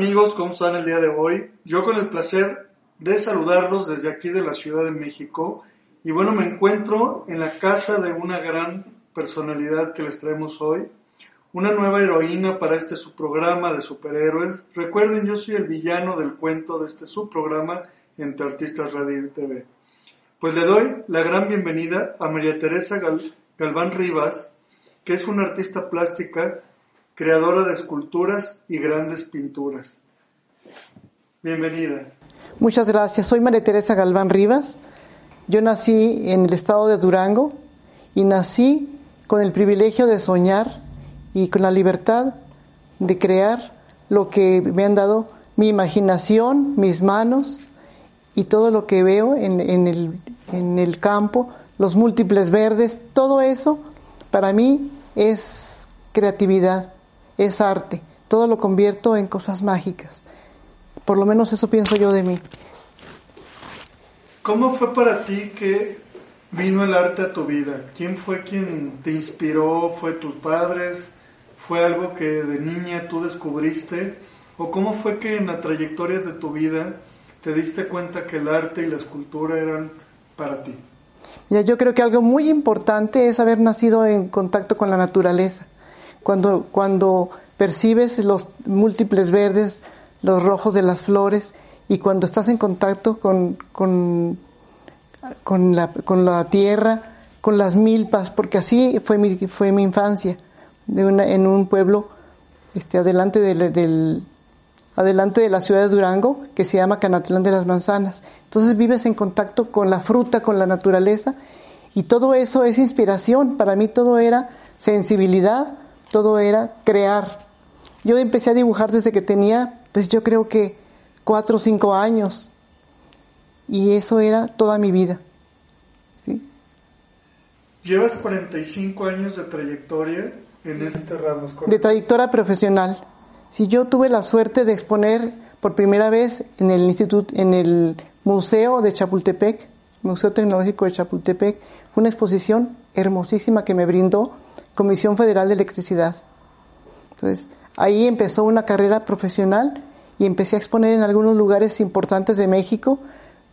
Amigos? ¿Cómo están el día de hoy? Yo con el placer de saludarlos desde aquí de la Ciudad de México. Y bueno, me encuentro en la casa de una gran personalidad que les traemos hoy. Una nueva heroína para este subprograma de superhéroes. Recuerden, yo soy el villano del cuento de este subprograma entre Artistas Radio y TV. Pues le doy la gran bienvenida a María Teresa Galván Rivas, que es una artista plástica creadora de esculturas y grandes pinturas. Bienvenida. Muchas gracias. Soy María Teresa Galván Rivas. Yo nací en el estado de Durango y nací con el privilegio de soñar y con la libertad de crear lo que me han dado mi imaginación, mis manos y todo lo que veo en, el, en el campo, los múltiples verdes, todo eso para mí es creatividad es arte. Todo lo convierto en cosas mágicas. Por lo menos eso pienso yo de mí. ¿Cómo fue para ti que vino el arte a tu vida? ¿Quién fue quien te inspiró? ¿Fue tus padres? ¿Fue algo que de niña tú descubriste? ¿O cómo fue que en la trayectoria de tu vida te diste cuenta que el arte y la escultura eran para ti? Ya, yo creo que algo muy importante es haber nacido en contacto con la naturaleza cuando, cuando percibes los múltiples verdes, los rojos de las flores y cuando estás en contacto con, con, con, la, con la tierra, con las milpas, porque así fue mi, fue mi infancia, de una, en un pueblo este, adelante del, del, adelante de la ciudad de Durango, que se llama Canatlán de las Manzanas. Entonces vives en contacto con la fruta, con la naturaleza, y todo eso es inspiración. Para mí todo era sensibilidad, todo era crear. Yo empecé a dibujar desde que tenía, pues yo creo que cuatro o cinco años. Y eso era toda mi vida. ¿sí? Llevas 45 años de trayectoria en este ramo. De trayectoria profesional. Si yo tuve la suerte de exponer por primera vez en el instituto, en el Museo de Chapultepec, Museo Tecnológico de Chapultepec, una exposición hermosísima que me brindó Comisión Federal de Electricidad. Entonces, ahí empezó una carrera profesional y empecé a exponer en algunos lugares importantes de México.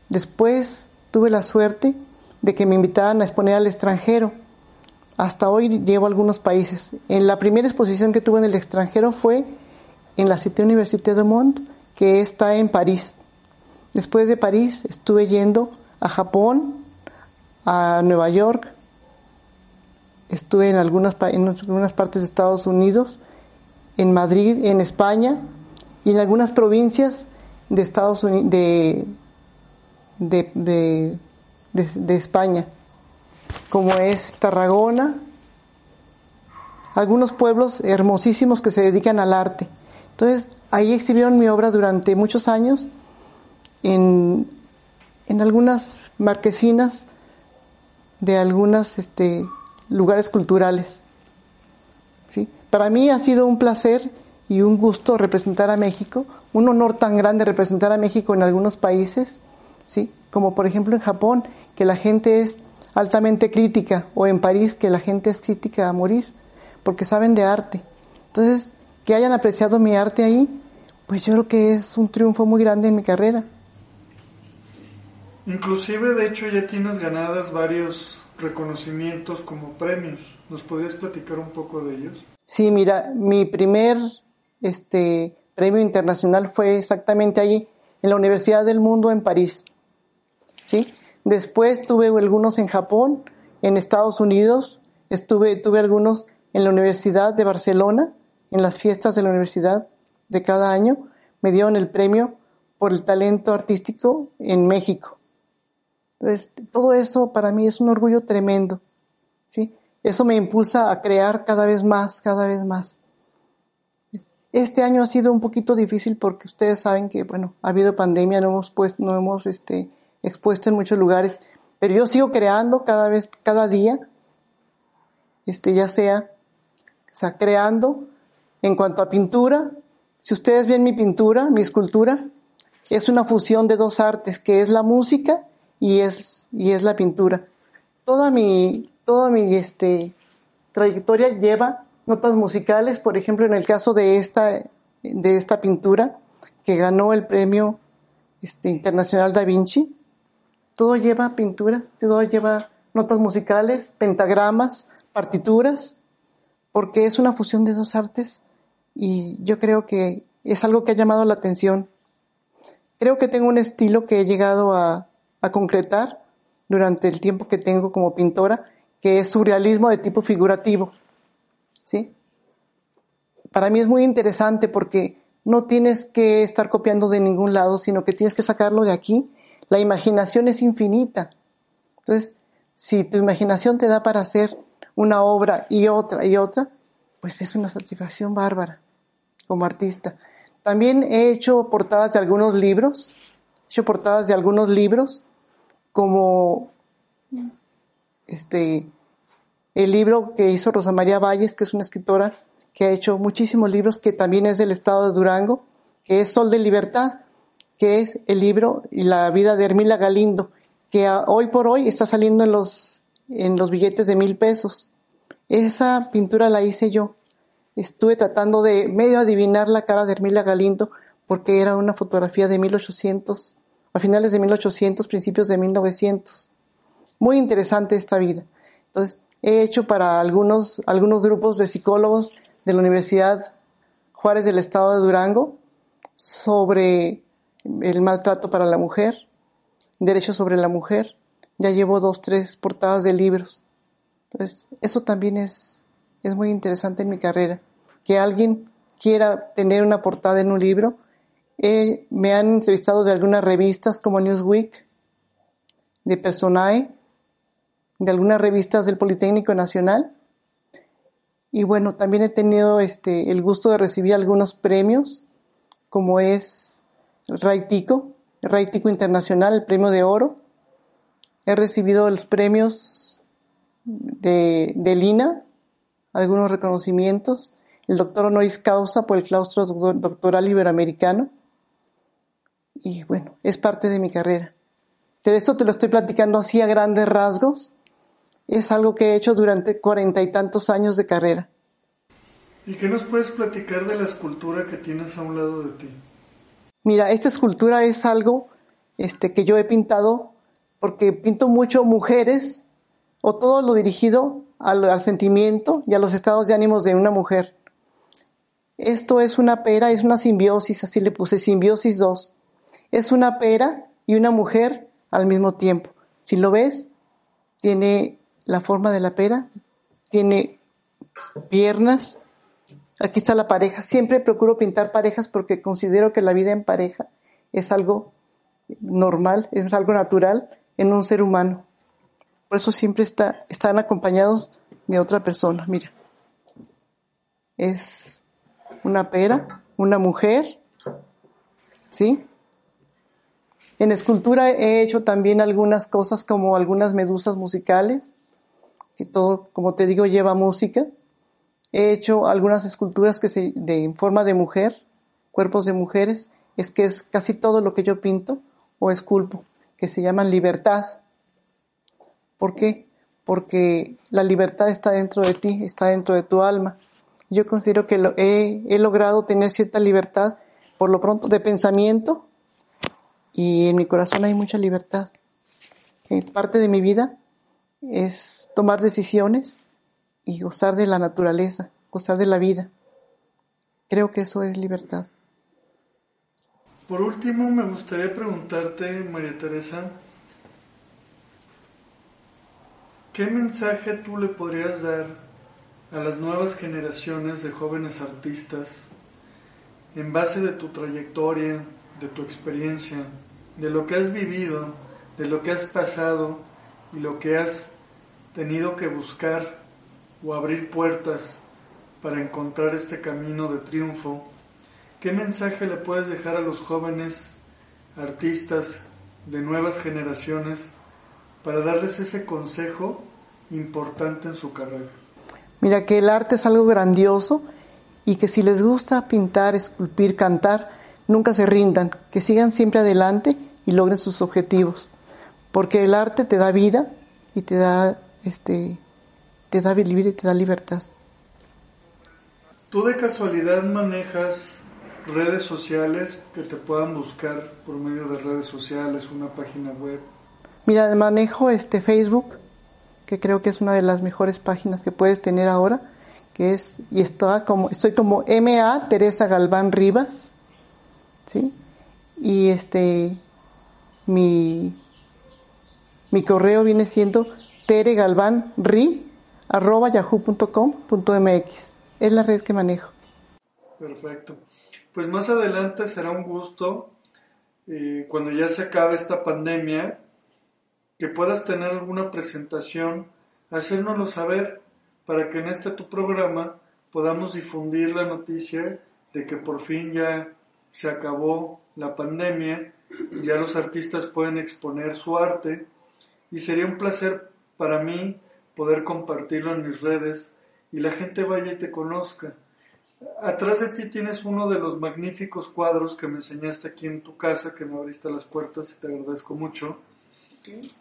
Después tuve la suerte de que me invitaran a exponer al extranjero. Hasta hoy llevo algunos países. En la primera exposición que tuve en el extranjero fue en la Cité Université de Monde, que está en París. Después de París estuve yendo a Japón, a Nueva York, estuve en algunas, en algunas partes de Estados Unidos, en Madrid, en España y en algunas provincias de Estados Unidos, de, de, de, España, como es Tarragona, algunos pueblos hermosísimos que se dedican al arte. Entonces, ahí exhibieron mi obra durante muchos años en, en algunas marquesinas de algunas este, lugares culturales. ¿sí? Para mí ha sido un placer y un gusto representar a México, un honor tan grande representar a México en algunos países, ¿sí? como por ejemplo en Japón, que la gente es altamente crítica, o en París, que la gente es crítica a morir, porque saben de arte. Entonces, que hayan apreciado mi arte ahí, pues yo creo que es un triunfo muy grande en mi carrera. Inclusive, de hecho, ya tienes ganadas varios reconocimientos como premios. ¿Nos podrías platicar un poco de ellos? Sí, mira, mi primer este, premio internacional fue exactamente allí, en la Universidad del Mundo en París. ¿Sí? Después tuve algunos en Japón, en Estados Unidos, estuve, tuve algunos en la Universidad de Barcelona, en las fiestas de la universidad de cada año, me dieron el premio por el talento artístico en México. Entonces, todo eso para mí es un orgullo tremendo, ¿sí? Eso me impulsa a crear cada vez más, cada vez más. Este año ha sido un poquito difícil porque ustedes saben que, bueno, ha habido pandemia, no hemos puesto, no hemos este, expuesto en muchos lugares, pero yo sigo creando cada vez, cada día, este, ya sea, o sea, creando en cuanto a pintura. Si ustedes ven mi pintura, mi escultura, es una fusión de dos artes, que es la música y es, y es la pintura. Toda mi, toda mi este, trayectoria lleva notas musicales, por ejemplo, en el caso de esta, de esta pintura, que ganó el premio este, internacional Da Vinci, todo lleva pintura, todo lleva notas musicales, pentagramas, partituras, porque es una fusión de dos artes y yo creo que es algo que ha llamado la atención. Creo que tengo un estilo que he llegado a, a concretar durante el tiempo que tengo como pintora, que es surrealismo de tipo figurativo. ¿Sí? Para mí es muy interesante porque no tienes que estar copiando de ningún lado, sino que tienes que sacarlo de aquí. La imaginación es infinita. Entonces, si tu imaginación te da para hacer una obra y otra y otra, pues es una satisfacción bárbara como artista. También he hecho portadas de algunos libros, hecho portadas de algunos libros, como este el libro que hizo Rosa María Valles, que es una escritora que ha hecho muchísimos libros, que también es del estado de Durango, que es Sol de Libertad, que es el libro y la vida de Hermila Galindo, que hoy por hoy está saliendo en los, en los billetes de mil pesos. Esa pintura la hice yo estuve tratando de medio adivinar la cara de Hermila Galindo porque era una fotografía de 1800, a finales de 1800, principios de 1900. Muy interesante esta vida. Entonces, he hecho para algunos, algunos grupos de psicólogos de la Universidad Juárez del Estado de Durango sobre el maltrato para la mujer, derechos sobre la mujer. Ya llevo dos, tres portadas de libros. Entonces, eso también es, es muy interesante en mi carrera que alguien quiera tener una portada en un libro. Eh, me han entrevistado de algunas revistas como Newsweek, de Personae, de algunas revistas del Politécnico Nacional. Y bueno, también he tenido este, el gusto de recibir algunos premios, como es el Ray Tico, el Ray Tico Internacional, el premio de oro. He recibido los premios de, de Lina, algunos reconocimientos el doctor honoris causa por el claustro doctoral iberoamericano. Y bueno, es parte de mi carrera. Pero esto te lo estoy platicando así a grandes rasgos. Es algo que he hecho durante cuarenta y tantos años de carrera. ¿Y qué nos puedes platicar de la escultura que tienes a un lado de ti? Mira, esta escultura es algo este, que yo he pintado porque pinto mucho mujeres o todo lo dirigido al sentimiento y a los estados de ánimos de una mujer. Esto es una pera, es una simbiosis, así le puse simbiosis 2. Es una pera y una mujer al mismo tiempo. Si lo ves, tiene la forma de la pera, tiene piernas. Aquí está la pareja. Siempre procuro pintar parejas porque considero que la vida en pareja es algo normal, es algo natural en un ser humano. Por eso siempre está, están acompañados de otra persona. Mira, es una pera, una mujer, ¿sí? En escultura he hecho también algunas cosas como algunas medusas musicales, que todo, como te digo, lleva música. He hecho algunas esculturas que se, de, en forma de mujer, cuerpos de mujeres, es que es casi todo lo que yo pinto o esculpo, que se llaman libertad. ¿Por qué? Porque la libertad está dentro de ti, está dentro de tu alma. Yo considero que he logrado tener cierta libertad, por lo pronto, de pensamiento y en mi corazón hay mucha libertad. que parte de mi vida es tomar decisiones y gozar de la naturaleza, gozar de la vida. Creo que eso es libertad. Por último, me gustaría preguntarte, María Teresa, ¿qué mensaje tú le podrías dar a las nuevas generaciones de jóvenes artistas en base de tu trayectoria, de tu experiencia, de lo que has vivido, de lo que has pasado y lo que has tenido que buscar o abrir puertas para encontrar este camino de triunfo, ¿qué mensaje le puedes dejar a los jóvenes artistas de nuevas generaciones para darles ese consejo importante en su carrera? Mira que el arte es algo grandioso y que si les gusta pintar, esculpir, cantar, nunca se rindan, que sigan siempre adelante y logren sus objetivos, porque el arte te da vida y te da este te da vida y te da libertad. ¿Tú de casualidad manejas redes sociales que te puedan buscar por medio de redes sociales, una página web? Mira, manejo este Facebook, que creo que es una de las mejores páginas que puedes tener ahora, que es y estoy como estoy como MA Teresa Galván Rivas, ¿sí? Y este mi mi correo viene siendo teregalvanri.yahoo.com.mx. Es la red que manejo. Perfecto. Pues más adelante será un gusto, eh, cuando ya se acabe esta pandemia, que puedas tener alguna presentación, hacérnoslo saber para que en este tu programa podamos difundir la noticia de que por fin ya se acabó la pandemia, ya los artistas pueden exponer su arte y sería un placer para mí poder compartirlo en mis redes y la gente vaya y te conozca. Atrás de ti tienes uno de los magníficos cuadros que me enseñaste aquí en tu casa, que me abriste las puertas y te agradezco mucho.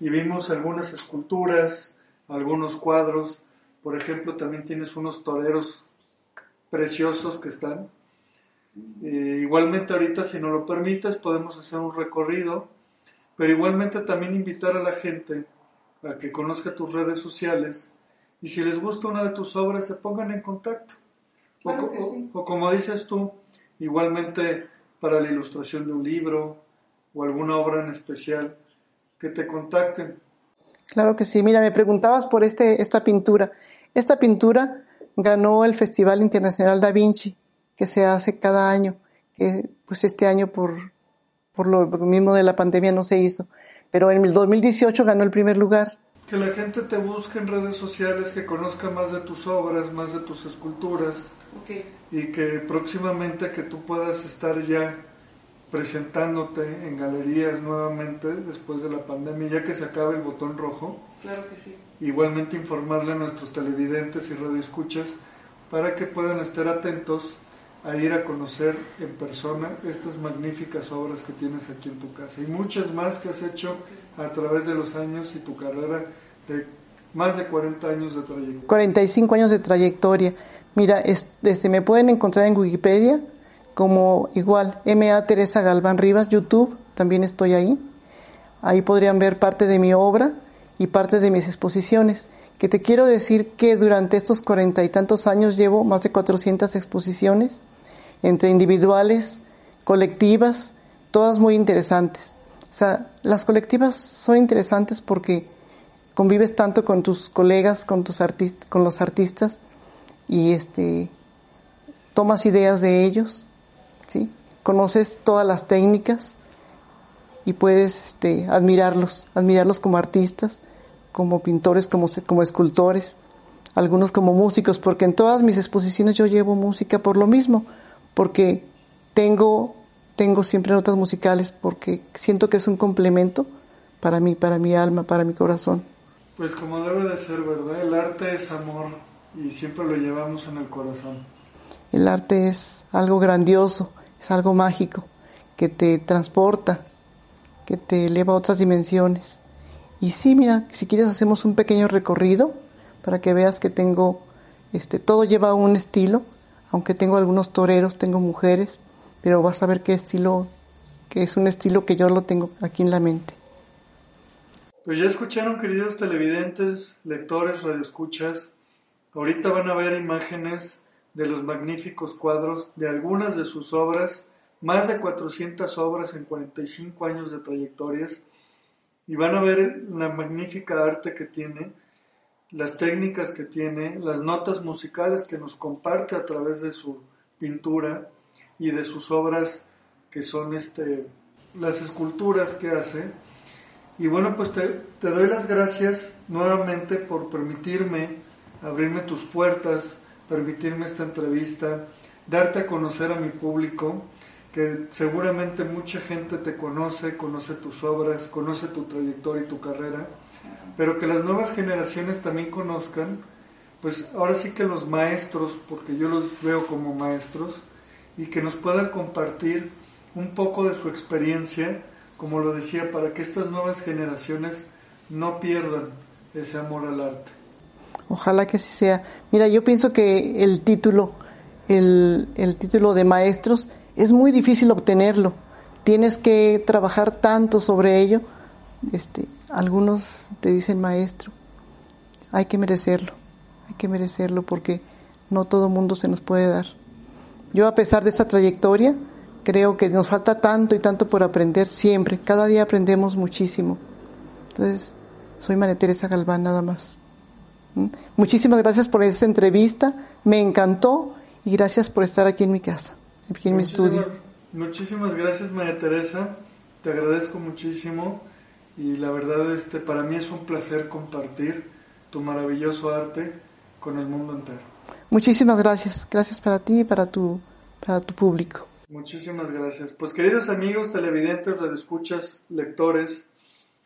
Y vimos algunas esculturas, algunos cuadros. Por ejemplo, también tienes unos toreros preciosos que están. Eh, igualmente ahorita, si no lo permites, podemos hacer un recorrido, pero igualmente también invitar a la gente a que conozca tus redes sociales y si les gusta una de tus obras se pongan en contacto. o, como dices tú, igualmente para la ilustración de un libro o alguna obra en especial, que te contacten. Claro que sí. Mira, me preguntabas por este, esta pintura. Esta pintura ganó el Festival Internacional Da Vinci, que se hace cada año, que pues este año por, por lo mismo de la pandemia no se hizo pero en el 2018 ganó el primer lugar. Que la gente te busque en redes sociales, que conozca más de tus obras, más de tus esculturas y que próximamente que tú puedas estar ya presentándote en galerías nuevamente después de la pandemia, ya que se acabe el botón rojo. Claro que sí. Igualmente informarle a nuestros televidentes y radioescuchas para que puedan estar atentos a ir a conocer en persona estas magníficas obras que tienes aquí en tu casa y muchas más que has hecho a través de los años y tu carrera de más de 40 años de trayectoria. 45 años de trayectoria. Mira, este, me pueden encontrar en Wikipedia como igual, MA Teresa Galván Rivas, YouTube, también estoy ahí. Ahí podrían ver parte de mi obra y parte de mis exposiciones. Que te quiero decir que durante estos cuarenta y tantos años llevo más de 400 exposiciones entre individuales, colectivas, todas muy interesantes. O sea, las colectivas son interesantes porque convives tanto con tus colegas, con tus artistas, con los artistas y este tomas ideas de ellos, ¿sí? Conoces todas las técnicas y puedes este, admirarlos, admirarlos como artistas, como pintores, como, como escultores, algunos como músicos, porque en todas mis exposiciones yo llevo música por lo mismo, porque tengo, tengo siempre notas musicales, porque siento que es un complemento para mí, para mi alma, para mi corazón. Pues como debe de ser, ¿verdad? El arte es amor y siempre lo llevamos en el corazón. El arte es algo grandioso, es algo mágico, que te transporta, que te eleva a otras dimensiones. Y sí, mira, si quieres hacemos un pequeño recorrido para que veas que tengo, este, todo lleva un estilo aunque tengo algunos toreros, tengo mujeres, pero vas a ver qué estilo, que es un estilo que yo lo tengo aquí en la mente. Pues ya escucharon, queridos televidentes, lectores, radioescuchas. Ahorita van a ver imágenes de los magníficos cuadros de algunas de sus obras, más de 400 obras en 45 años de trayectorias, y van a ver la magnífica arte que tiene, las técnicas que tiene, las notas musicales que nos comparte a través de su pintura y de sus obras que son este, las esculturas que hace. Y bueno, pues te, te doy las gracias nuevamente por permitirme abrirme tus puertas, permitirme esta entrevista, darte a conocer a mi público, que seguramente mucha gente te conoce, conoce tus obras, conoce tu trayectoria y tu carrera, pero que las nuevas generaciones también conozcan, pues ahora sí que los maestros, porque yo los veo como maestros, y que nos puedan compartir un poco de su experiencia, como lo decía, para que estas nuevas generaciones no pierdan ese amor al arte. Ojalá que así sea. Mira, yo pienso que el título, el, el título de maestros, es muy difícil obtenerlo. Tienes que trabajar tanto sobre ello. Este, algunos te dicen maestro. Hay que merecerlo. Hay que merecerlo porque no todo mundo se nos puede dar. Yo a pesar de esa trayectoria, creo que nos falta tanto y tanto por aprender siempre. Cada día aprendemos muchísimo. Entonces, soy María Teresa Galván nada más. ¿Mm? Muchísimas gracias por esta entrevista, me encantó y gracias por estar aquí en mi casa, aquí en mi estudio. Muchísimas gracias María Teresa, te agradezco muchísimo y la verdad este para mí es un placer compartir tu maravilloso arte con el mundo entero. Muchísimas gracias, gracias para ti y para tu, para tu público. Muchísimas gracias. Pues queridos amigos, televidentes, redescuchas, lectores,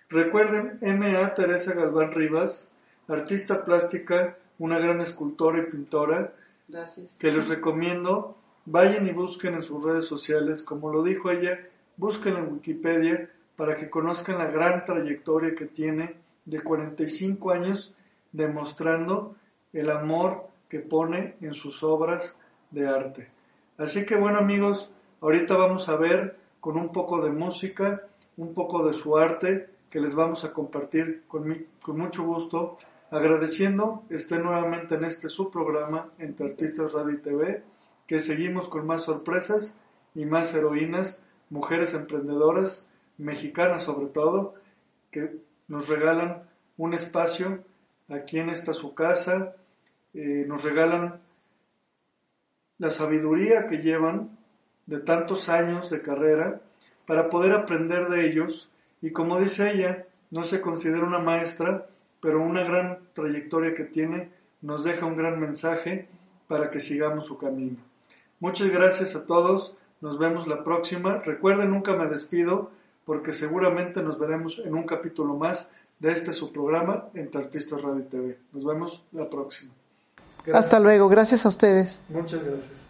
recuerden MA Teresa Galván Rivas, artista plástica, una gran escultora y pintora, Gracias. que les recomiendo, vayan y busquen en sus redes sociales, como lo dijo ella, busquen en Wikipedia para que conozcan la gran trayectoria que tiene de 45 años demostrando el amor que pone en sus obras de arte. Así que bueno amigos, ahorita vamos a ver con un poco de música, un poco de su arte que les vamos a compartir con, mi, con mucho gusto agradeciendo esté nuevamente en este su programa entre Artistas Radio y TV, que seguimos con más sorpresas y más heroínas, mujeres emprendedoras, mexicanas sobre todo, que nos regalan un espacio aquí en esta su casa, eh, nos regalan la sabiduría que llevan de tantos años de carrera para poder aprender de ellos y como dice ella, no se considera una maestra, pero una gran trayectoria que tiene nos deja un gran mensaje para que sigamos su camino. Muchas gracias a todos, nos vemos la próxima. Recuerden, nunca me despido porque seguramente nos veremos en un capítulo más de este su programa Entre Artistas Radio y TV. Nos vemos la próxima. Gracias. Hasta luego, gracias a ustedes. Muchas gracias.